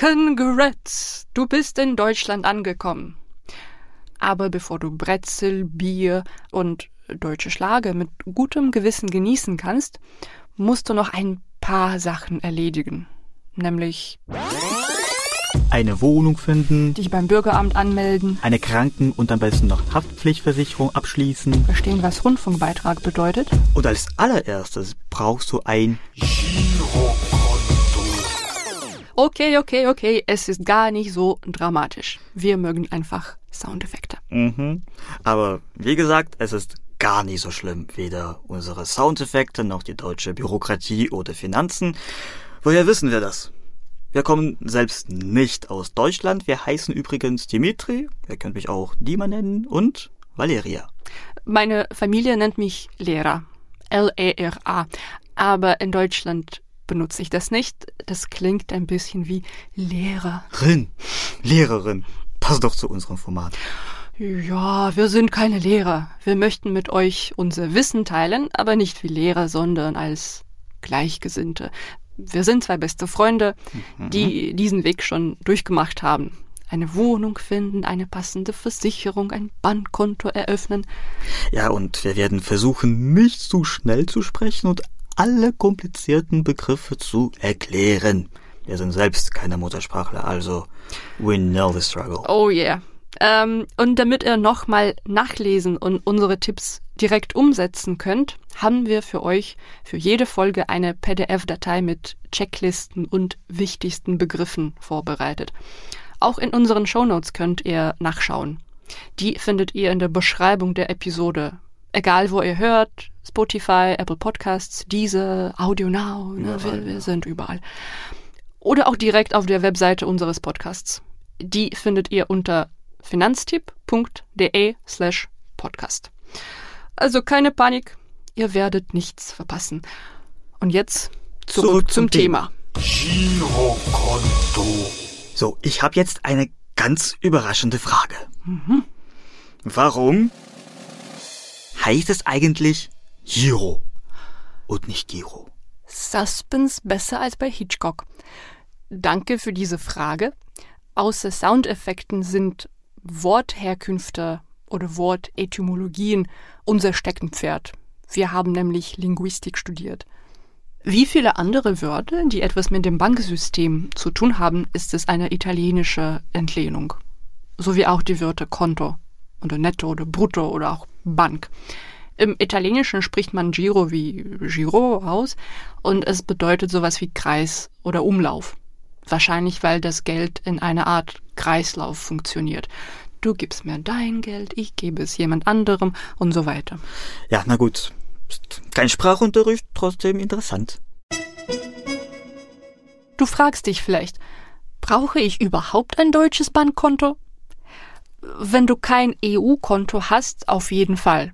Congrats, du bist in Deutschland angekommen. Aber bevor du Brezel, Bier und deutsche Schlage mit gutem Gewissen genießen kannst, musst du noch ein paar Sachen erledigen. Nämlich eine Wohnung finden, dich beim Bürgeramt anmelden, eine Kranken- und am besten noch Haftpflichtversicherung abschließen, verstehen, was Rundfunkbeitrag bedeutet. Und als allererstes brauchst du ein Girokonto. Okay, okay, okay, es ist gar nicht so dramatisch. Wir mögen einfach Soundeffekte. Mhm. Aber wie gesagt, es ist gar nicht so schlimm. Weder unsere Soundeffekte noch die deutsche Bürokratie oder Finanzen. Woher wissen wir das? Wir kommen selbst nicht aus Deutschland. Wir heißen übrigens Dimitri, ihr könnt mich auch Dima nennen, und Valeria. Meine Familie nennt mich Lehrer. L-E-R-A. Aber in Deutschland benutze ich das nicht. Das klingt ein bisschen wie Lehrerin. Lehrerin. Passt doch zu unserem Format. Ja, wir sind keine Lehrer. Wir möchten mit euch unser Wissen teilen, aber nicht wie Lehrer, sondern als Gleichgesinnte wir sind zwei beste Freunde, die mhm. diesen Weg schon durchgemacht haben. Eine Wohnung finden, eine passende Versicherung, ein Bankkonto eröffnen. Ja, und wir werden versuchen, nicht zu schnell zu sprechen und alle komplizierten Begriffe zu erklären. Wir sind selbst keine Muttersprachler, also we know the struggle. Oh yeah. Ähm, und damit ihr nochmal nachlesen und unsere Tipps direkt umsetzen könnt, haben wir für euch für jede Folge eine PDF-Datei mit Checklisten und wichtigsten Begriffen vorbereitet. Auch in unseren Shownotes könnt ihr nachschauen. Die findet ihr in der Beschreibung der Episode. Egal wo ihr hört, Spotify, Apple Podcasts, diese, Audio Now, ne, wir, wir sind überall. Oder auch direkt auf der Webseite unseres Podcasts. Die findet ihr unter finanztipp.de slash podcast. Also keine Panik, ihr werdet nichts verpassen. Und jetzt zurück, zurück zum, zum, Thema. Girokonto. So, ich habe jetzt eine ganz überraschende Frage. Mhm. Warum heißt es eigentlich Giro und nicht Giro? Suspense besser als bei Hitchcock. Danke für diese Frage. Außer Soundeffekten sind Wortherkünfte oder Wortetymologien unser Steckenpferd. Wir haben nämlich Linguistik studiert. Wie viele andere Wörter, die etwas mit dem Banksystem zu tun haben, ist es eine italienische Entlehnung. So wie auch die Wörter Konto oder Netto oder Brutto oder auch Bank. Im Italienischen spricht man Giro wie Giro aus und es bedeutet sowas wie Kreis oder Umlauf. Wahrscheinlich, weil das Geld in einer Art Kreislauf funktioniert. Du gibst mir dein Geld, ich gebe es jemand anderem und so weiter. Ja, na gut. Kein Sprachunterricht, trotzdem interessant. Du fragst dich vielleicht, brauche ich überhaupt ein deutsches Bankkonto? Wenn du kein EU-Konto hast, auf jeden Fall.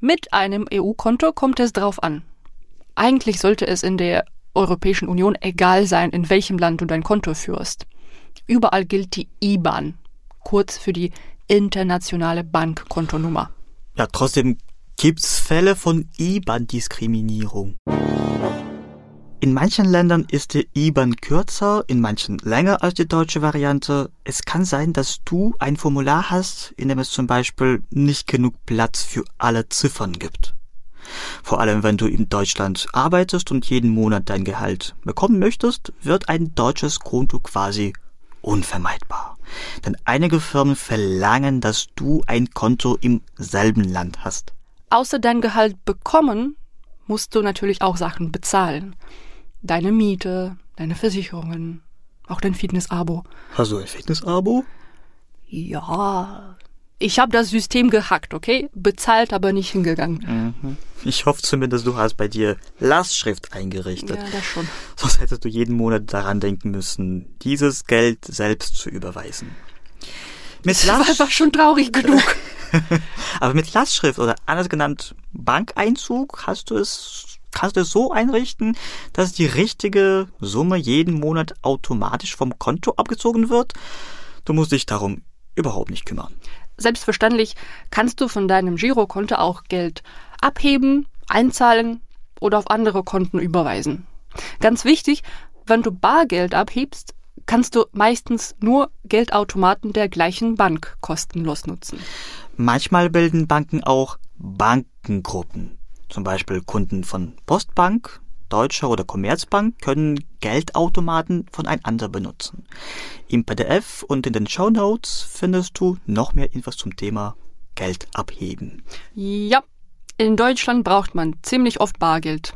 Mit einem EU-Konto kommt es drauf an. Eigentlich sollte es in der Europäischen Union egal sein, in welchem Land du dein Konto führst. Überall gilt die IBAN, kurz für die internationale Bankkontonummer. Ja, trotzdem gibt's Fälle von IBAN-Diskriminierung. In manchen Ländern ist die IBAN kürzer, in manchen länger als die deutsche Variante. Es kann sein, dass du ein Formular hast, in dem es zum Beispiel nicht genug Platz für alle Ziffern gibt. Vor allem, wenn du in Deutschland arbeitest und jeden Monat dein Gehalt bekommen möchtest, wird ein deutsches Konto quasi unvermeidbar. Denn einige Firmen verlangen, dass du ein Konto im selben Land hast. Außer dein Gehalt bekommen, musst du natürlich auch Sachen bezahlen. Deine Miete, deine Versicherungen, auch dein Fitnessabo. Hast du ein Fitnessabo? Ja, ich habe das System gehackt, okay? Bezahlt, aber nicht hingegangen. Mhm. Ich hoffe zumindest, du hast bei dir Lastschrift eingerichtet. Ja, das schon. Sonst hättest du jeden Monat daran denken müssen, dieses Geld selbst zu überweisen. Mit das Last war schon traurig genug. aber mit Lastschrift oder anders genannt Bankeinzug hast du es kannst du es so einrichten, dass die richtige Summe jeden Monat automatisch vom Konto abgezogen wird. Du musst dich darum überhaupt nicht kümmern. Selbstverständlich kannst du von deinem Girokonto auch Geld abheben, einzahlen oder auf andere Konten überweisen. Ganz wichtig, wenn du Bargeld abhebst, kannst du meistens nur Geldautomaten der gleichen Bank kostenlos nutzen. Manchmal bilden Banken auch Bankengruppen. Zum Beispiel Kunden von Postbank, Deutsche oder Commerzbank können Geldautomaten voneinander benutzen. Im PDF und in den Show Notes findest du noch mehr Infos zum Thema Geld abheben. Ja, in Deutschland braucht man ziemlich oft Bargeld.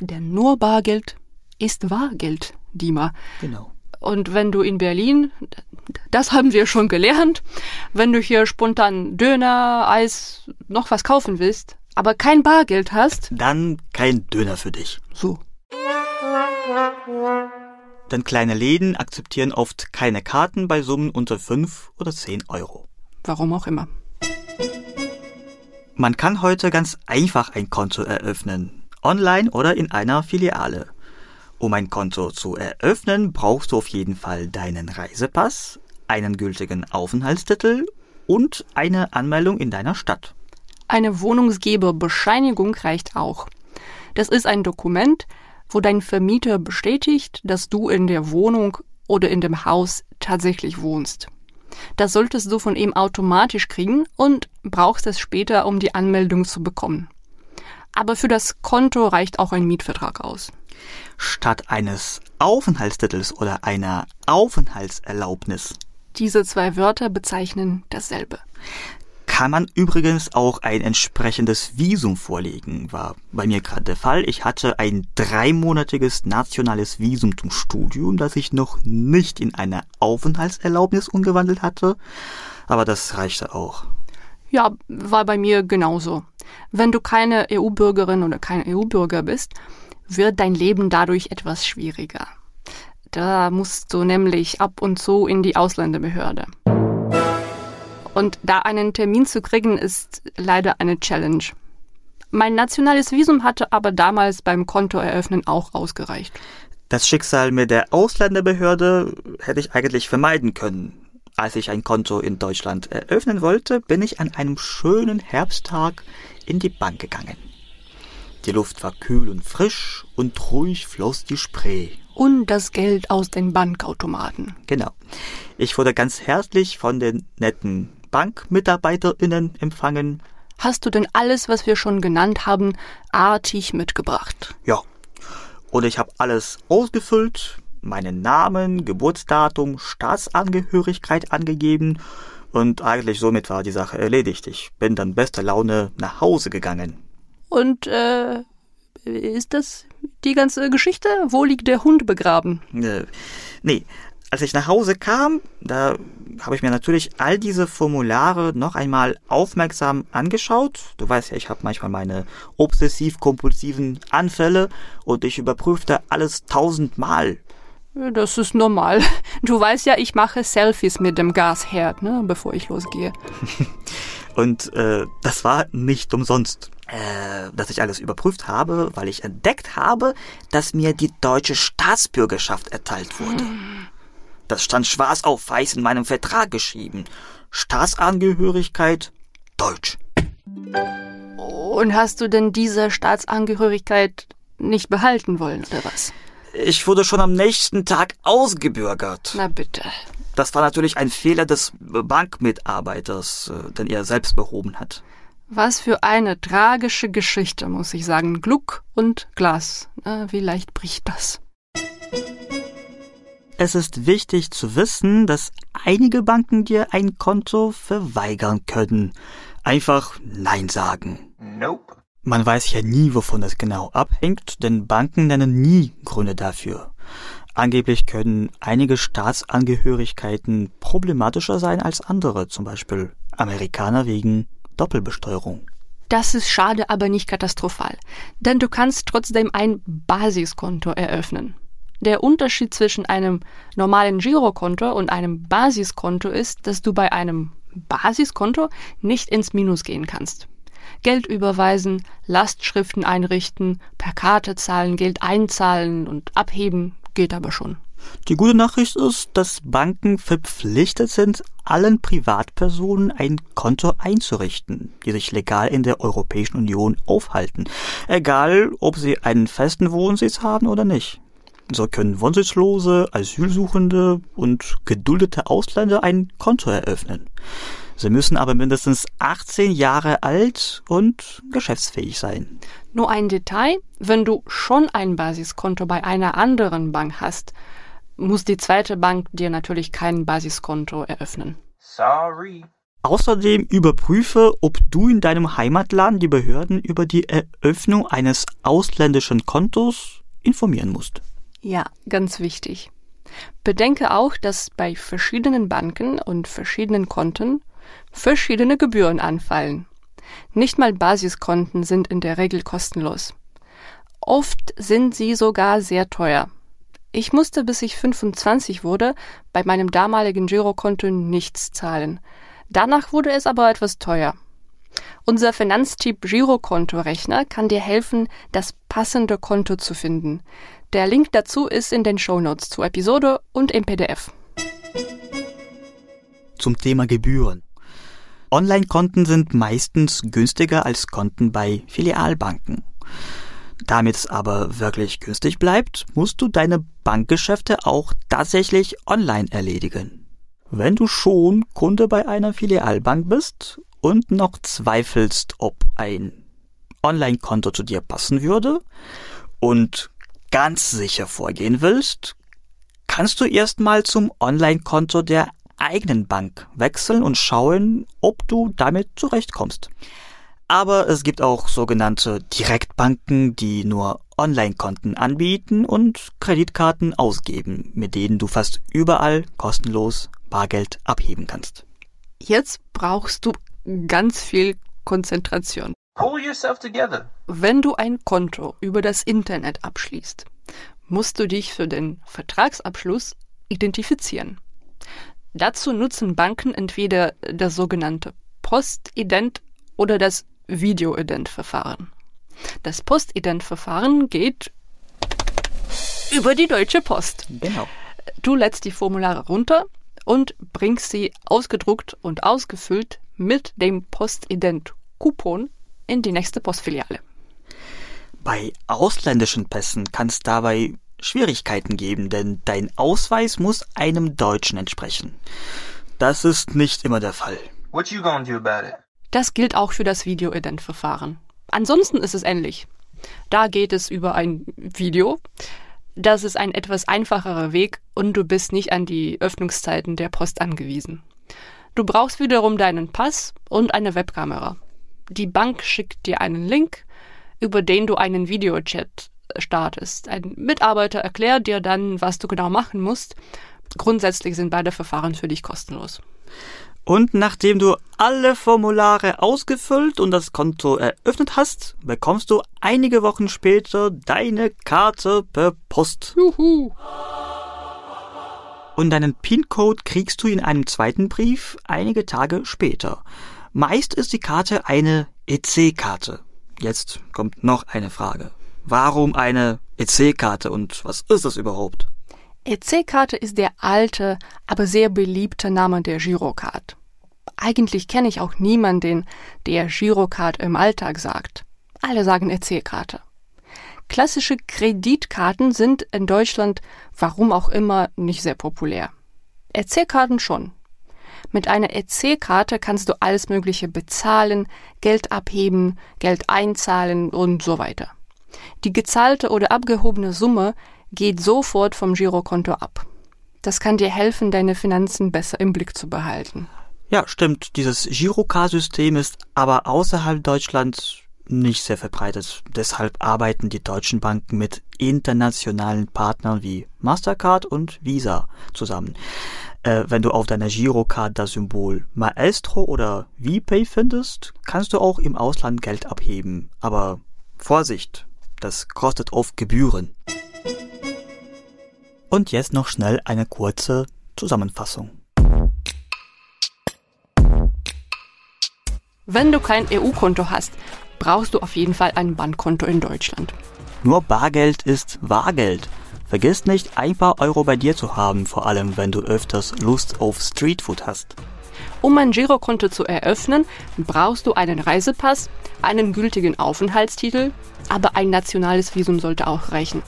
Denn nur Bargeld ist Wahrgeld, Dima. Genau. Und wenn du in Berlin, das haben wir schon gelernt, wenn du hier spontan Döner, Eis, noch was kaufen willst, aber kein Bargeld hast, Dann kein Döner für dich. so. Denn kleine Läden akzeptieren oft keine Karten bei Summen unter 5 oder 10 Euro. Warum auch immer. Man kann heute ganz einfach ein Konto eröffnen, online oder in einer Filiale. Um ein Konto zu eröffnen, brauchst du auf jeden Fall deinen Reisepass, einen gültigen Aufenthaltstitel und eine Anmeldung in deiner Stadt. Eine Wohnungsgeberbescheinigung reicht auch. Das ist ein Dokument, wo dein Vermieter bestätigt, dass du in der Wohnung oder in dem Haus tatsächlich wohnst. Das solltest du von ihm automatisch kriegen und brauchst es später, um die Anmeldung zu bekommen. Aber für das Konto reicht auch ein Mietvertrag aus. Statt eines Aufenthaltstitels oder einer Aufenthaltserlaubnis Diese zwei Wörter bezeichnen dasselbe. Kann man übrigens auch ein entsprechendes Visum vorlegen. War bei mir gerade der Fall. Ich hatte ein dreimonatiges nationales Visum zum Studium, das ich noch nicht in eine Aufenthaltserlaubnis umgewandelt hatte. Aber das reichte auch. Ja, war bei mir genauso. Wenn du keine EU-Bürgerin oder kein EU-Bürger bist, wird dein Leben dadurch etwas schwieriger. Da musst du nämlich ab und zu in die Ausländerbehörde. Und da einen Termin zu kriegen, ist leider eine Challenge. Mein nationales Visum hatte aber damals beim Kontoeröffnen auch ausgereicht. Das Schicksal mit der Ausländerbehörde hätte ich eigentlich vermeiden können. Als ich ein Konto in Deutschland eröffnen wollte, bin ich an einem schönen Herbsttag in die Bank gegangen. Die Luft war kühl und frisch und ruhig floss die Spree. Und das Geld aus den Bankautomaten. Genau. Ich wurde ganz herzlich von den netten BankmitarbeiterInnen empfangen. Hast du denn alles, was wir schon genannt haben, artig mitgebracht? Ja. Und ich habe alles ausgefüllt, meinen Namen, Geburtsdatum, Staatsangehörigkeit angegeben und eigentlich somit war die Sache erledigt. Ich bin dann bester Laune nach Hause gegangen. Und äh, ist das die ganze Geschichte? Wo liegt der Hund begraben? Äh, nee, als ich nach Hause kam, da habe ich mir natürlich all diese Formulare noch einmal aufmerksam angeschaut. Du weißt ja, ich habe manchmal meine obsessiv-kompulsiven Anfälle und ich überprüfte alles tausendmal. Das ist normal. Du weißt ja, ich mache Selfies mit dem Gasherd, ne, bevor ich losgehe. Und äh, das war nicht umsonst, äh, dass ich alles überprüft habe, weil ich entdeckt habe, dass mir die deutsche Staatsbürgerschaft erteilt wurde. Das stand schwarz auf weiß in meinem Vertrag geschrieben. Staatsangehörigkeit Deutsch. Und hast du denn diese Staatsangehörigkeit nicht behalten wollen, oder was? Ich wurde schon am nächsten Tag ausgebürgert. Na bitte. Das war natürlich ein Fehler des Bankmitarbeiters, äh, den er selbst behoben hat. Was für eine tragische Geschichte, muss ich sagen. Gluck und Glas. Na, wie leicht bricht das? Es ist wichtig zu wissen, dass einige Banken dir ein Konto verweigern können. Einfach Nein sagen. Nope. Man weiß ja nie, wovon das genau abhängt, denn Banken nennen nie Gründe dafür. Angeblich können einige Staatsangehörigkeiten problematischer sein als andere, zum Beispiel Amerikaner wegen Doppelbesteuerung. Das ist schade, aber nicht katastrophal. Denn du kannst trotzdem ein Basiskonto eröffnen. Der Unterschied zwischen einem normalen Girokonto und einem Basiskonto ist, dass du bei einem Basiskonto nicht ins Minus gehen kannst. Geld überweisen, Lastschriften einrichten, per Karte zahlen, Geld einzahlen und abheben geht aber schon. Die gute Nachricht ist, dass Banken verpflichtet sind, allen Privatpersonen ein Konto einzurichten, die sich legal in der Europäischen Union aufhalten, egal ob sie einen festen Wohnsitz haben oder nicht. So können Wohnsitzlose, Asylsuchende und geduldete Ausländer ein Konto eröffnen. Sie müssen aber mindestens 18 Jahre alt und geschäftsfähig sein. Nur ein Detail, wenn du schon ein Basiskonto bei einer anderen Bank hast, muss die zweite Bank dir natürlich kein Basiskonto eröffnen. Sorry. Außerdem überprüfe, ob du in deinem Heimatland die Behörden über die Eröffnung eines ausländischen Kontos informieren musst. Ja, ganz wichtig. Bedenke auch, dass bei verschiedenen Banken und verschiedenen Konten verschiedene Gebühren anfallen. Nicht mal Basiskonten sind in der Regel kostenlos. Oft sind sie sogar sehr teuer. Ich musste, bis ich 25 wurde, bei meinem damaligen Girokonto nichts zahlen. Danach wurde es aber etwas teuer. Unser Finanztyp Girokonto-Rechner kann dir helfen, das passende Konto zu finden. Der Link dazu ist in den Shownotes zur Episode und im PDF. Zum Thema Gebühren. Online-Konten sind meistens günstiger als Konten bei Filialbanken. Damit es aber wirklich günstig bleibt, musst du deine Bankgeschäfte auch tatsächlich online erledigen. Wenn du schon Kunde bei einer Filialbank bist und noch zweifelst, ob ein Online-Konto zu dir passen würde und ganz sicher vorgehen willst, kannst du erstmal zum Online-Konto der eigenen Bank wechseln und schauen, ob du damit zurechtkommst. Aber es gibt auch sogenannte Direktbanken, die nur Online-Konten anbieten und Kreditkarten ausgeben, mit denen du fast überall kostenlos Bargeld abheben kannst. Jetzt brauchst du ganz viel Konzentration. Pull yourself together. Wenn du ein Konto über das Internet abschließt, musst du dich für den Vertragsabschluss identifizieren. Dazu nutzen Banken entweder das sogenannte Postident oder das Videoident-Verfahren. Das Postident-Verfahren geht über die Deutsche Post. Genau. Du lädst die Formulare runter und bringst sie ausgedruckt und ausgefüllt mit dem Postident-Coupon in die nächste Postfiliale. Bei ausländischen Pässen kann es dabei Schwierigkeiten geben, denn dein Ausweis muss einem Deutschen entsprechen. Das ist nicht immer der Fall. What you gonna do about it? Das gilt auch für das Video-Ident-Verfahren. Ansonsten ist es ähnlich. Da geht es über ein Video. Das ist ein etwas einfacherer Weg und du bist nicht an die Öffnungszeiten der Post angewiesen. Du brauchst wiederum deinen Pass und eine Webkamera. Die Bank schickt dir einen Link, über den du einen Videochat startest. Ein Mitarbeiter erklärt dir dann, was du genau machen musst. Grundsätzlich sind beide Verfahren für dich kostenlos. Und nachdem du alle Formulare ausgefüllt und das Konto eröffnet hast, bekommst du einige Wochen später deine Karte per Post. Juhu! Und deinen PIN-Code kriegst du in einem zweiten Brief einige Tage später. Meist ist die Karte eine EC-Karte. Jetzt kommt noch eine Frage. Warum eine EC-Karte und was ist das überhaupt? EC-Karte ist der alte, aber sehr beliebte Name der Girocard. Eigentlich kenne ich auch niemanden, der Girocard im Alltag sagt. Alle sagen EC-Karte. Klassische Kreditkarten sind in Deutschland, warum auch immer, nicht sehr populär. EC-Karten schon. Mit einer EC-Karte kannst du alles Mögliche bezahlen, Geld abheben, Geld einzahlen und so weiter. Die gezahlte oder abgehobene Summe geht sofort vom Girokonto ab. Das kann dir helfen, deine Finanzen besser im Blick zu behalten. Ja, stimmt. Dieses Girocard-System ist aber außerhalb Deutschlands nicht sehr verbreitet. Deshalb arbeiten die deutschen Banken mit internationalen Partnern wie Mastercard und Visa zusammen. Äh, wenn du auf deiner Girocard das Symbol Maestro oder VPay findest, kannst du auch im Ausland Geld abheben. Aber Vorsicht, das kostet oft Gebühren. Und jetzt noch schnell eine kurze Zusammenfassung. Wenn du kein EU-Konto hast, brauchst du auf jeden Fall ein Bankkonto in Deutschland. Nur Bargeld ist Wahrgeld. Vergiss nicht, ein paar Euro bei dir zu haben, vor allem wenn du öfters Lust auf Streetfood hast. Um ein Girokonto zu eröffnen, brauchst du einen Reisepass, einen gültigen Aufenthaltstitel, aber ein nationales Visum sollte auch reichen.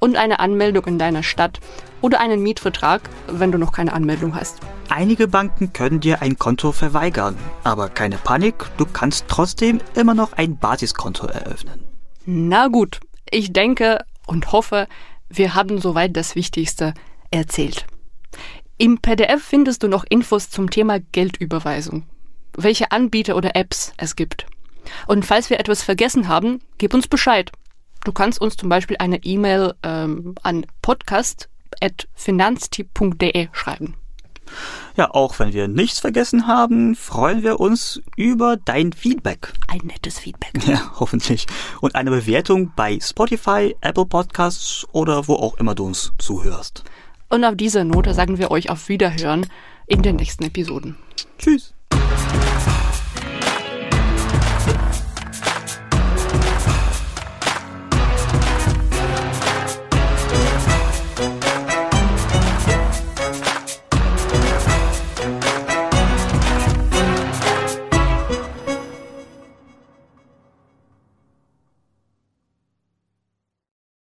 und eine Anmeldung in deiner Stadt oder einen Mietvertrag, wenn du noch keine Anmeldung hast. Einige Banken können dir ein Konto verweigern, aber keine Panik, du kannst trotzdem immer noch ein Basiskonto eröffnen. Na gut, ich denke und hoffe, wir haben soweit das Wichtigste erzählt. Im PDF findest du noch Infos zum Thema Geldüberweisung, welche Anbieter oder Apps es gibt. Und falls wir etwas vergessen haben, gib uns Bescheid. Du kannst uns zum Beispiel eine E-Mail ähm, an podcast.finanztipp.de schreiben. Ja, auch wenn wir nichts vergessen haben, freuen wir uns über dein Feedback. Ein nettes Feedback. Ja, hoffentlich. Und eine Bewertung bei Spotify, Apple Podcasts oder wo auch immer du uns zuhörst. Und auf dieser Note sagen wir euch auf Wiederhören in den nächsten Episoden. Tschüss.